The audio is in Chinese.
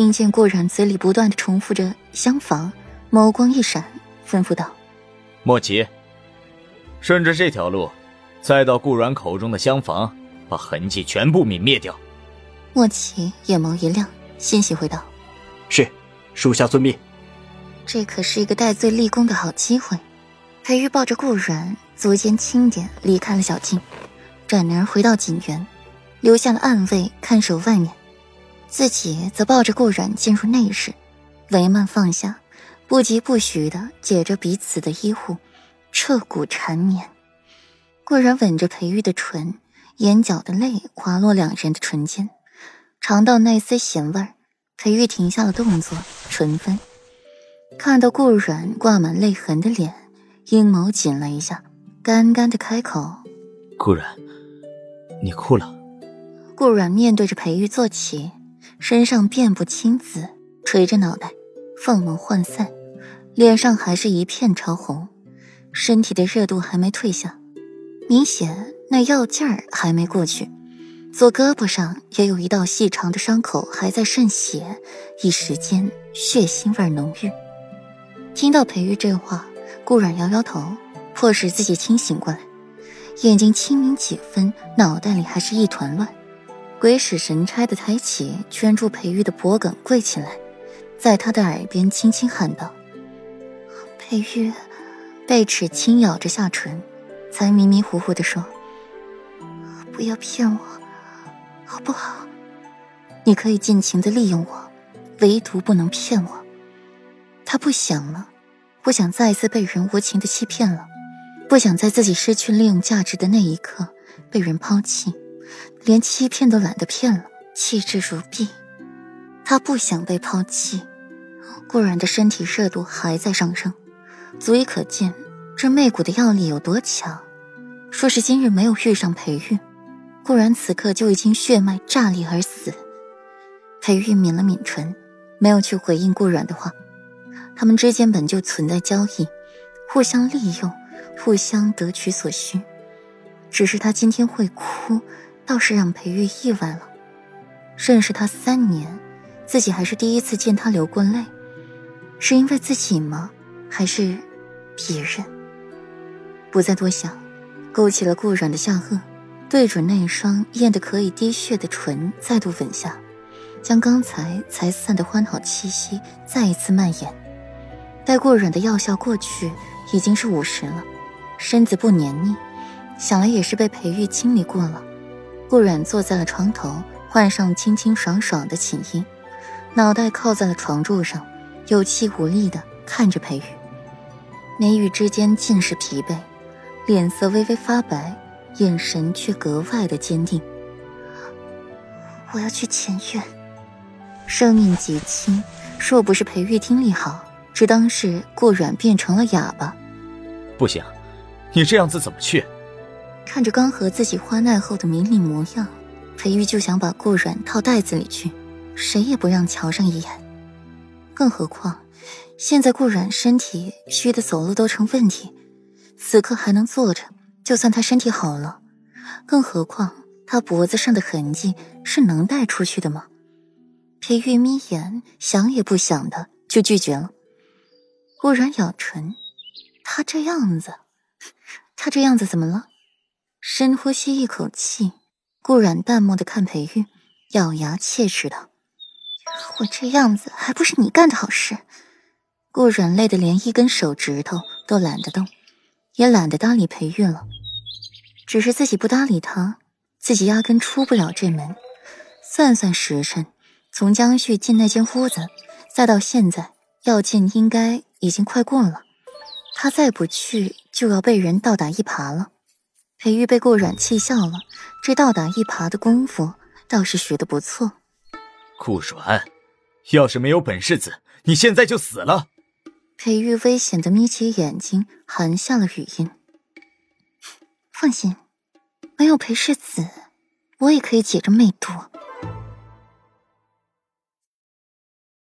听见顾然嘴里不断的重复着“厢房”，眸光一闪，吩咐道：“莫急，顺着这条路，再到顾然口中的厢房，把痕迹全部泯灭掉。”莫奇眼眸一亮，欣喜回道：“是，属下遵命。”这可是一个戴罪立功的好机会。裴玉抱着顾然，足尖轻点，离开了小径，转而回到锦园，留下了暗卫看守外面。自己则抱着顾然进入内室，帷幔放下，不疾不徐地解着彼此的衣物，彻骨缠绵。顾然吻着裴玉的唇，眼角的泪滑落两人的唇间，尝到那丝咸味儿，裴玉停下了动作，唇分。看到顾然挂满泪痕的脸，阴谋紧了一下，干干的开口：“顾然，你哭了。”顾然面对着裴玉坐起。身上遍布青紫，垂着脑袋，凤眸涣散，脸上还是一片潮红，身体的热度还没退下，明显那药劲儿还没过去。左胳膊上也有一道细长的伤口还在渗血，一时间血腥味浓郁。听到裴玉这话，顾软摇摇头，迫使自己清醒过来，眼睛清明几分，脑袋里还是一团乱。鬼使神差的抬起圈住裴玉的脖颈，跪起来，在他的耳边轻轻喊道：“裴玉。”贝齿轻咬着下唇，才迷迷糊糊地说：“不要骗我，好不好？你可以尽情的利用我，唯独不能骗我。”他不想了，不想再次被人无情的欺骗了，不想在自己失去利用价值的那一刻被人抛弃。连欺骗都懒得骗了，弃之如敝。他不想被抛弃。顾然的身体热度还在上升，足以可见这媚骨的药力有多强。若是今日没有遇上裴玉，顾然此刻就已经血脉炸裂而死。裴玉抿了抿唇，没有去回应顾然的话。他们之间本就存在交易，互相利用，互相得取所需。只是他今天会哭。倒是让裴玉意外了。认识他三年，自己还是第一次见他流过泪，是因为自己吗？还是别人？不再多想，勾起了顾软的下颚，对准那双艳得可以滴血的唇，再度吻下，将刚才才散的欢好气息再一次蔓延。待顾软的药效过去，已经是午时了，身子不黏腻，想来也是被裴玉清理过了。顾软坐在了床头，换上清清爽爽的寝衣，脑袋靠在了床柱上，有气无力地看着裴玉，眉宇之间尽是疲惫，脸色微微发白，眼神却格外的坚定。我要去前院，声音极轻，若不是裴玉听力好，只当是顾软变成了哑巴。不行，你这样子怎么去？看着刚和自己欢爱后的明丽模样，裴玉就想把顾软套袋子里去，谁也不让瞧上一眼。更何况，现在顾软身体虚的走路都成问题，此刻还能坐着，就算他身体好了。更何况，他脖子上的痕迹是能带出去的吗？裴玉眯眼，想也不想的就拒绝了。顾软咬唇，他这样子，他这样子怎么了？深呼吸一口气，顾然淡漠的看裴玉，咬牙切齿道：“我这样子还不是你干的好事？”顾然累得连一根手指头都懒得动，也懒得搭理裴玉了。只是自己不搭理他，自己压根出不了这门。算算时辰，从江旭进那间屋子，再到现在，药劲应该已经快过了。他再不去，就要被人倒打一耙了。裴玉被顾软气笑了，这倒打一耙的功夫倒是学得不错。顾软，要是没有本世子，你现在就死了。裴玉危险的眯起眼睛，含下了语音。放心，没有裴世子，我也可以解这魅毒，